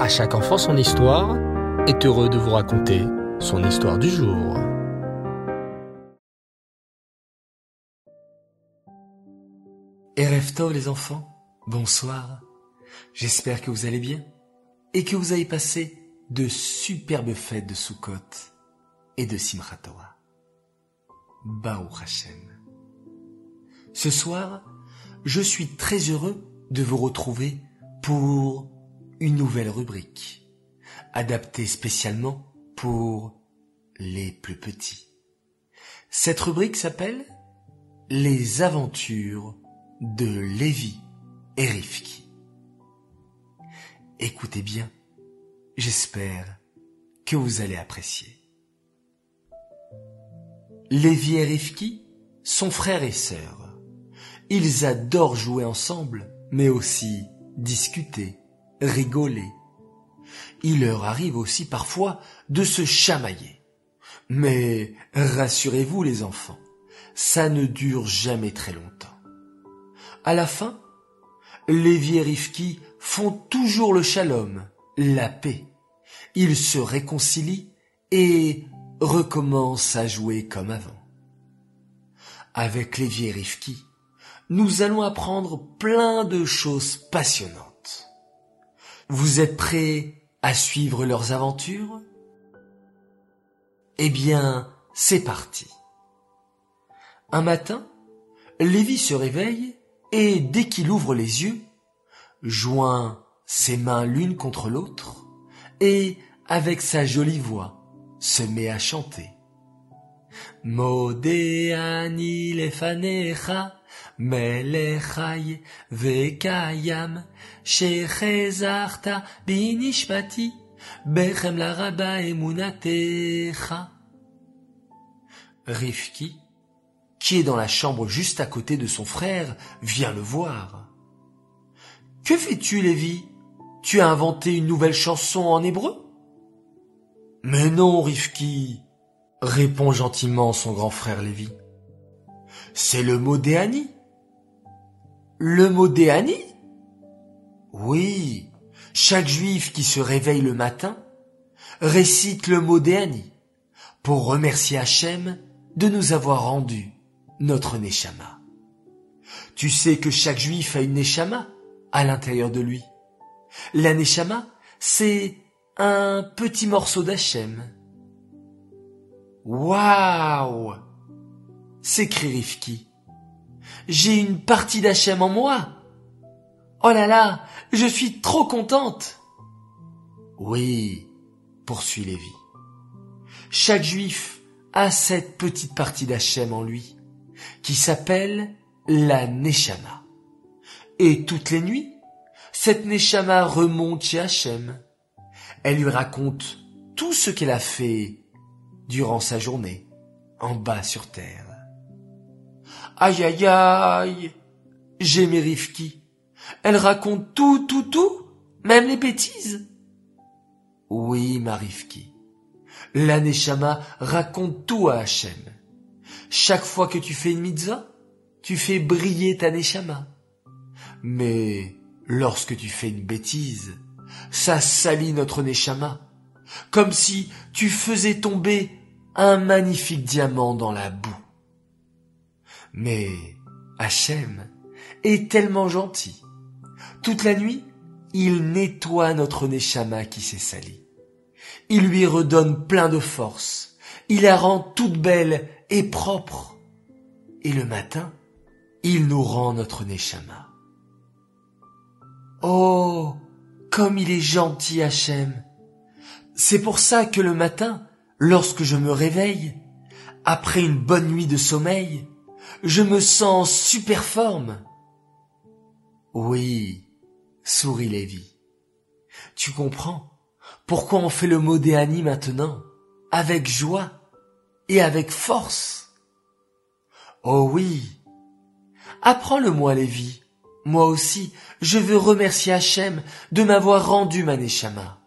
À chaque enfant son histoire est heureux de vous raconter son histoire du jour. Erev Tov les enfants, bonsoir. J'espère que vous allez bien et que vous avez passé de superbes fêtes de Sukkot et de Simchat Torah. Hashem. Ce soir, je suis très heureux de vous retrouver pour une nouvelle rubrique, adaptée spécialement pour les plus petits. Cette rubrique s'appelle Les aventures de Lévi et Rifki. Écoutez bien, j'espère que vous allez apprécier. Lévi et Rifki sont frères et sœurs. Ils adorent jouer ensemble, mais aussi discuter, rigoler. Il leur arrive aussi parfois de se chamailler. Mais rassurez-vous les enfants, ça ne dure jamais très longtemps. À la fin, Lévi et Rifki font toujours le shalom, la paix. Ils se réconcilient et recommencent à jouer comme avant. Avec Lévi et Rifki, nous allons apprendre plein de choses passionnantes. Vous êtes prêts à suivre leurs aventures? Eh bien, c'est parti. Un matin, Lévi se réveille et dès qu'il ouvre les yeux, joint ses mains l'une contre l'autre et, avec sa jolie voix, se met à chanter. Modéani lefanecha, melechai vekayam, bechem qui est dans la chambre juste à côté de son frère, vient le voir. Que fais-tu, Lévi? Tu as inventé une nouvelle chanson en hébreu? Mais non, Rifki, répond gentiment son grand frère Lévi. C'est le mot Déani. Le mot Déani Oui, chaque juif qui se réveille le matin récite le mot Déani pour remercier Hachem de nous avoir rendu notre Neshama. Tu sais que chaque juif a une Neshama à l'intérieur de lui. La Neshama, c'est un petit morceau d'Hachem. Waouh s'écrie Rifki. J'ai une partie d'Hachem en moi. Oh là là, je suis trop contente. Oui, poursuit Lévi. Chaque juif a cette petite partie d'Hachem en lui, qui s'appelle la Neshama. Et toutes les nuits, cette Neshama remonte chez Hachem. Elle lui raconte tout ce qu'elle a fait durant sa journée, en bas sur terre. Aïe aïe aïe, gémit Rifki. Elle raconte tout, tout, tout, même les bêtises. Oui, ma Rifki. La Neshama raconte tout à Hachem. Chaque fois que tu fais une mitzvah, tu fais briller ta Neshama. Mais lorsque tu fais une bêtise, ça salit notre Neshama, comme si tu faisais tomber un magnifique diamant dans la boue. Mais Hachem est tellement gentil. Toute la nuit, il nettoie notre Neshama qui s'est sali. Il lui redonne plein de force. Il la rend toute belle et propre. Et le matin, il nous rend notre Neshama. Oh, comme il est gentil Hachem. C'est pour ça que le matin, lorsque je me réveille, après une bonne nuit de sommeil, je me sens super forme. Oui, sourit Lévi. Tu comprends pourquoi on fait le mot Déani maintenant, avec joie et avec force? Oh oui. Apprends-le-moi, Lévi. Moi aussi, je veux remercier Hachem de m'avoir rendu ma Neshama.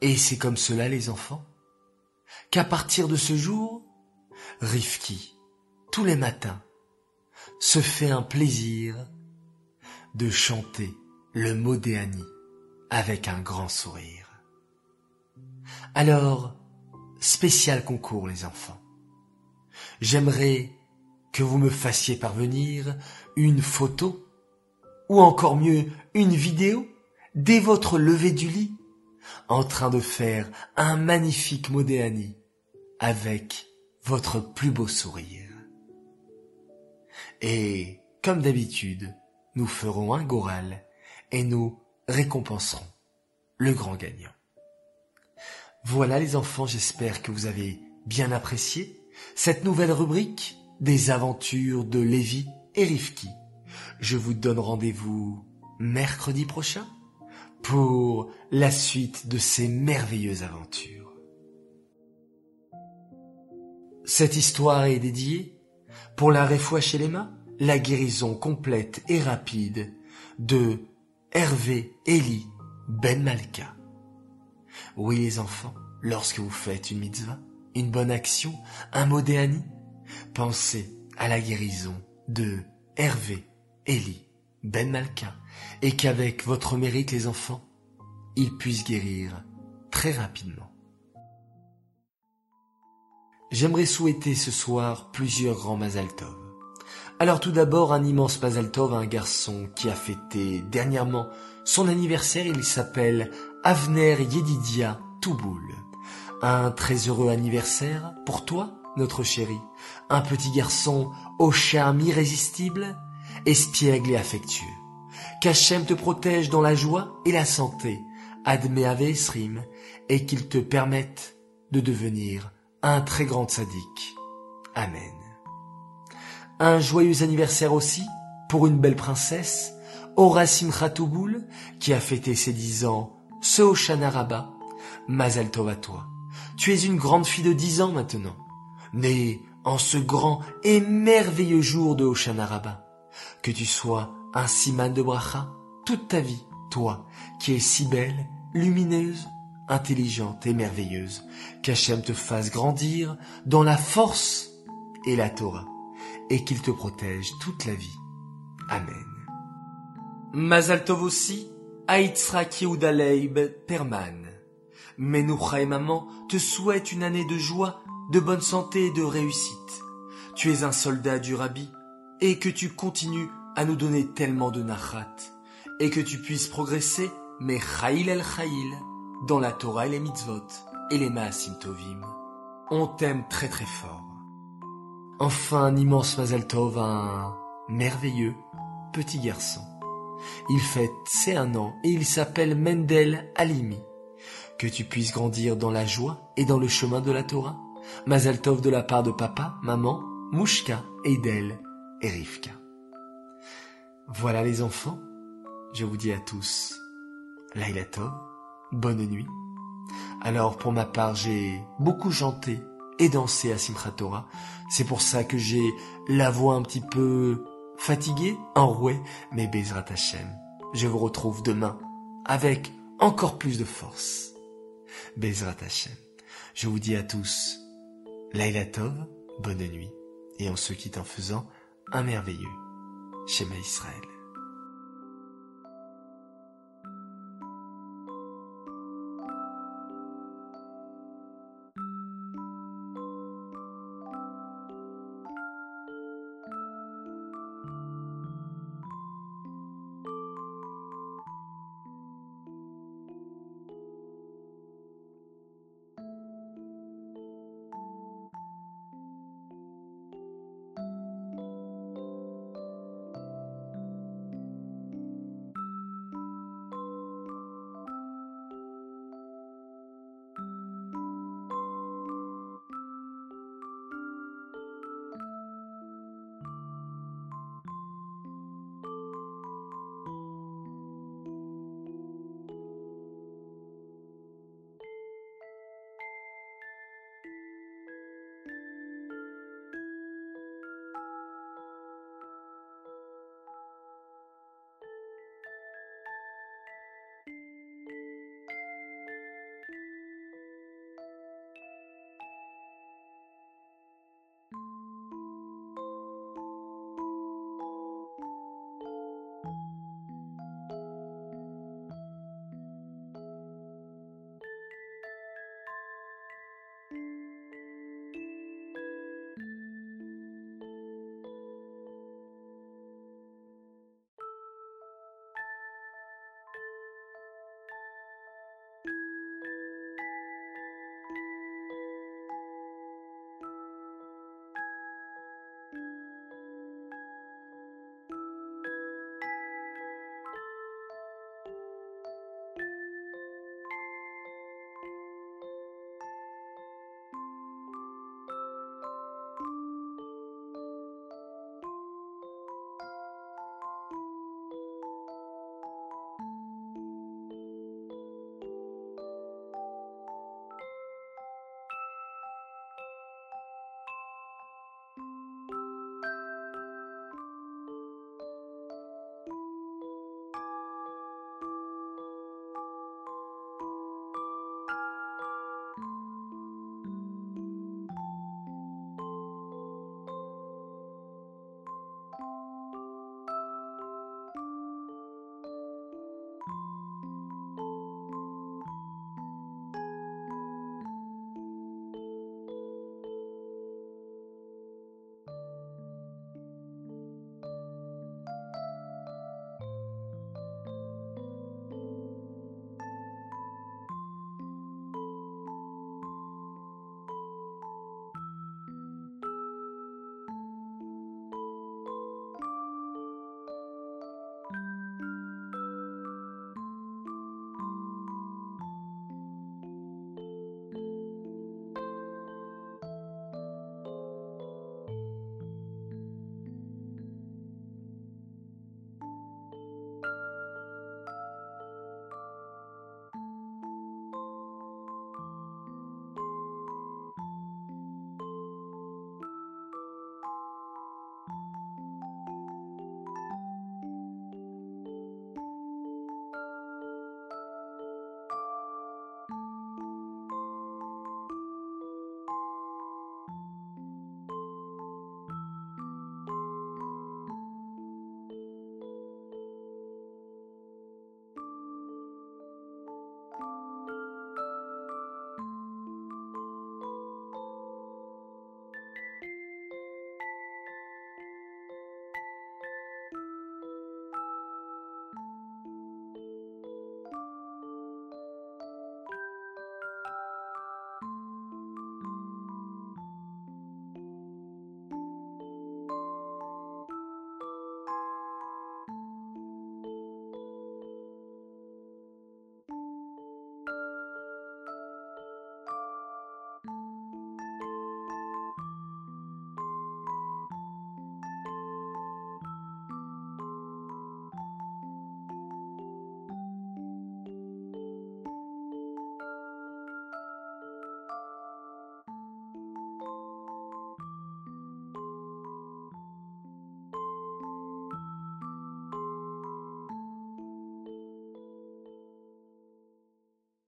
Et c'est comme cela, les enfants, qu'à partir de ce jour, Rifki, tous les matins, se fait un plaisir de chanter le Modéani avec un grand sourire. Alors, spécial concours les enfants. J'aimerais que vous me fassiez parvenir une photo, ou encore mieux une vidéo, dès votre lever du lit, en train de faire un magnifique modéani avec votre plus beau sourire. Et, comme d'habitude, nous ferons un goral et nous récompenserons le grand gagnant. Voilà les enfants, j'espère que vous avez bien apprécié cette nouvelle rubrique des aventures de Lévi et Rivki. Je vous donne rendez-vous mercredi prochain pour la suite de ces merveilleuses aventures. Cette histoire est dédiée pour la chez les mains, la guérison complète et rapide de Hervé Eli Ben Malka. Oui les enfants, lorsque vous faites une mitzvah, une bonne action, un modéani, pensez à la guérison de Hervé Eli Ben Malka et qu'avec votre mérite les enfants, il puisse guérir très rapidement. J'aimerais souhaiter ce soir plusieurs grands Mazaltov. Alors tout d'abord un immense Mazaltov à un garçon qui a fêté dernièrement son anniversaire, il s'appelle Avner Yedidia Touboul. Un très heureux anniversaire pour toi, notre chéri. Un petit garçon au charme irrésistible, espiègle et affectueux. Qu'Hachem te protège dans la joie et la santé, admet Esrim, et qu'il te permette de devenir un très grand sadique. Amen. Un joyeux anniversaire aussi pour une belle princesse, Horasim Khatouboul, qui a fêté ses dix ans ce Hoshana Rabbah. Mazal Tov à toi. Tu es une grande fille de dix ans maintenant, née en ce grand et merveilleux jour de Hoshana Rabbah. Que tu sois un siman de bracha toute ta vie, toi, qui es si belle, lumineuse, intelligente et merveilleuse, qu'Hachem te fasse grandir dans la force et la Torah, et qu'il te protège toute la vie. Amen. Mazal Tov aussi, Perman. Menoucha et maman te souhaitent une année de joie, de bonne santé et de réussite. Tu es un soldat du Rabbi, et que tu continues à nous donner tellement de nachat, et que tu puisses progresser, mais chayil el chayil, dans la Torah et les mitzvot, et les maasim tovim. On t'aime très très fort. Enfin, un immense Mazal Tov un merveilleux petit garçon. Il fête ses un an et il s'appelle Mendel Alimi. Que tu puisses grandir dans la joie et dans le chemin de la Torah. Mazal Tov de la part de papa, maman, Mouchka, Eidel et Rivka. Voilà les enfants, je vous dis à tous, Laila bonne nuit. Alors pour ma part, j'ai beaucoup chanté et dansé à Simchat Torah. C'est pour ça que j'ai la voix un petit peu fatigué, enroué, mais Bezrat Hashem, je vous retrouve demain avec encore plus de force. Bezrat Hashem, je vous dis à tous, Laila Tov, bonne nuit, et on se quitte en faisant un merveilleux Shema Israël.